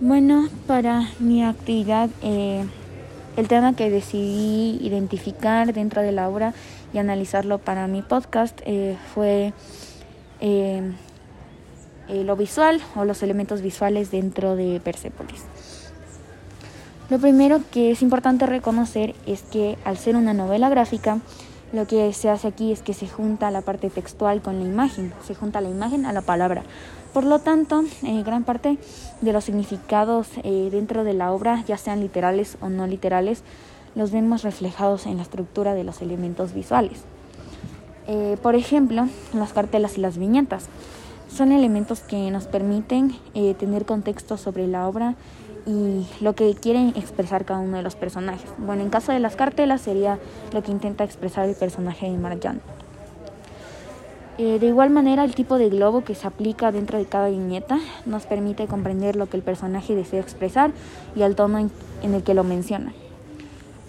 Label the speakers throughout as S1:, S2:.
S1: Bueno, para mi actividad, eh, el tema que decidí identificar dentro de la obra y analizarlo para mi podcast eh, fue eh, lo visual o los elementos visuales dentro de Persepolis. Lo primero que es importante reconocer es que al ser una novela gráfica, lo que se hace aquí es que se junta la parte textual con la imagen, se junta la imagen a la palabra. Por lo tanto, eh, gran parte de los significados eh, dentro de la obra, ya sean literales o no literales, los vemos reflejados en la estructura de los elementos visuales. Eh, por ejemplo, las cartelas y las viñetas son elementos que nos permiten tener contexto sobre la obra y lo que quieren expresar cada uno de los personajes. Bueno, en caso de las cartelas sería lo que intenta expresar el personaje de Marjan. Eh, de igual manera, el tipo de globo que se aplica dentro de cada viñeta nos permite comprender lo que el personaje desea expresar y el tono en el que lo menciona.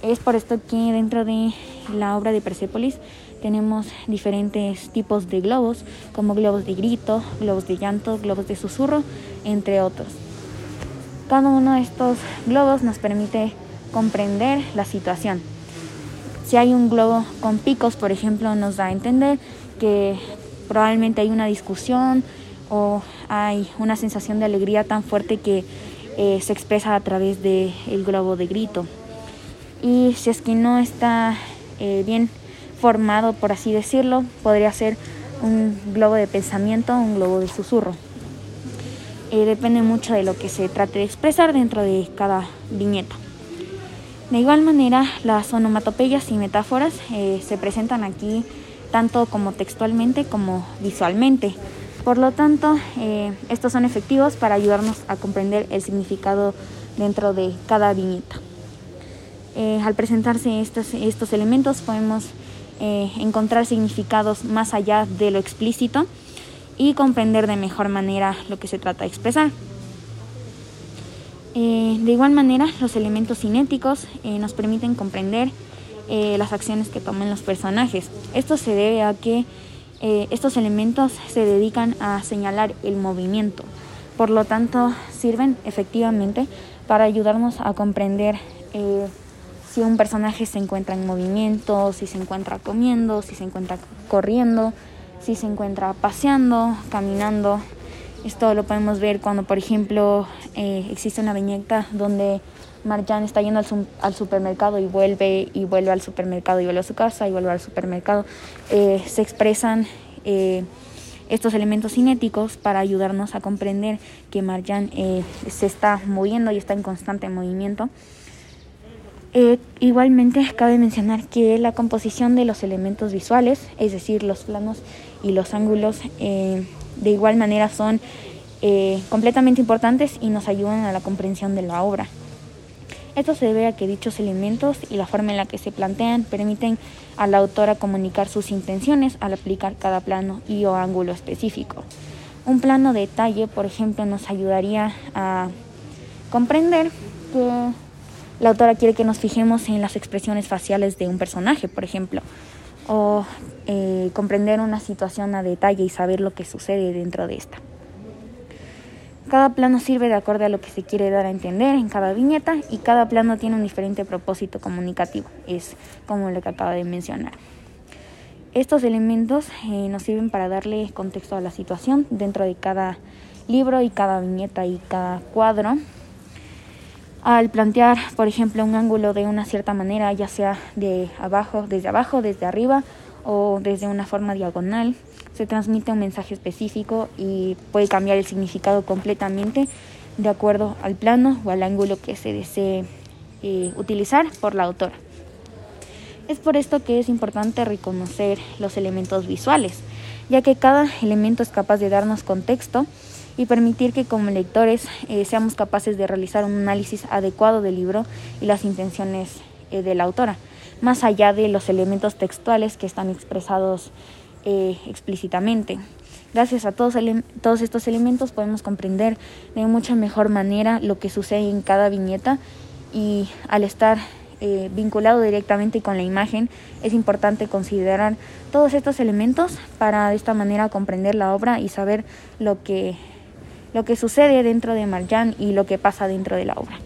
S1: Es por esto que dentro de la obra de Persepolis tenemos diferentes tipos de globos, como globos de grito, globos de llanto, globos de susurro, entre otros. Cada uno de estos globos nos permite comprender la situación. Si hay un globo con picos, por ejemplo, nos da a entender que probablemente hay una discusión o hay una sensación de alegría tan fuerte que eh, se expresa a través del globo de grito. Y si es que no está eh, bien formado, por así decirlo, podría ser un globo de pensamiento, un globo de susurro. Eh, depende mucho de lo que se trate de expresar dentro de cada viñeta. De igual manera, las onomatopeyas y metáforas eh, se presentan aquí tanto como textualmente como visualmente. Por lo tanto, eh, estos son efectivos para ayudarnos a comprender el significado dentro de cada viñeta. Al presentarse estos, estos elementos podemos encontrar significados más allá de lo explícito y comprender de mejor manera lo que se trata de expresar. Eh, de igual manera, los elementos cinéticos eh, nos permiten comprender eh, las acciones que toman los personajes. Esto se debe a que estos elementos se dedican a señalar el movimiento. Por lo tanto, sirven efectivamente para ayudarnos a comprender si un personaje se encuentra en movimiento, si se encuentra comiendo, si se encuentra corriendo, si se encuentra paseando, caminando. Esto lo podemos ver cuando, por ejemplo, eh, existe una viñeta donde Marjan está yendo al, supermercado y vuelve y vuelve al supermercado y vuelve a su casa y vuelve al supermercado. Eh, se expresan eh, estos elementos cinéticos para ayudarnos a comprender que Marjan se está moviendo y está en constante movimiento. Igualmente cabe mencionar que la composición de los elementos visuales, es decir, los planos y los ángulos eh, de igual manera son eh, completamente importantes y nos ayudan a la comprensión de la obra. Esto se debe a que dichos elementos y la forma en la que se plantean permiten a la autora comunicar sus intenciones al aplicar cada plano y o ángulo específico. Un plano de detalle, por ejemplo, nos ayudaría a comprender que la autora quiere que nos fijemos en las expresiones faciales de un personaje, por ejemplo, o eh, comprender una situación a detalle y saber lo que sucede dentro de esta. Cada plano sirve de acuerdo a lo que se quiere dar a entender en cada viñeta y cada plano tiene un diferente propósito comunicativo, es como lo que acabo de mencionar. Estos elementos eh, nos sirven para darle contexto a la situación dentro de cada libro y cada viñeta y cada cuadro al plantear, por ejemplo, un ángulo de una cierta manera, ya sea de abajo, desde abajo, desde arriba o desde una forma diagonal, se transmite un mensaje específico y puede cambiar el significado completamente de acuerdo al plano o al ángulo que se desee eh, utilizar por la autora. Es por esto que es importante reconocer los elementos visuales, ya que cada elemento es capaz de darnos contexto y permitir que como lectores eh, seamos capaces de realizar un análisis adecuado del libro y las intenciones eh, de la autora, más allá de los elementos textuales que están expresados eh, explícitamente. Gracias a todos, todos estos elementos podemos comprender de mucha mejor manera lo que sucede en cada viñeta y al estar vinculado directamente con la imagen, es importante considerar todos estos elementos para de esta manera comprender la obra y saber lo que lo que sucede dentro de Marjan y lo que pasa dentro de la obra.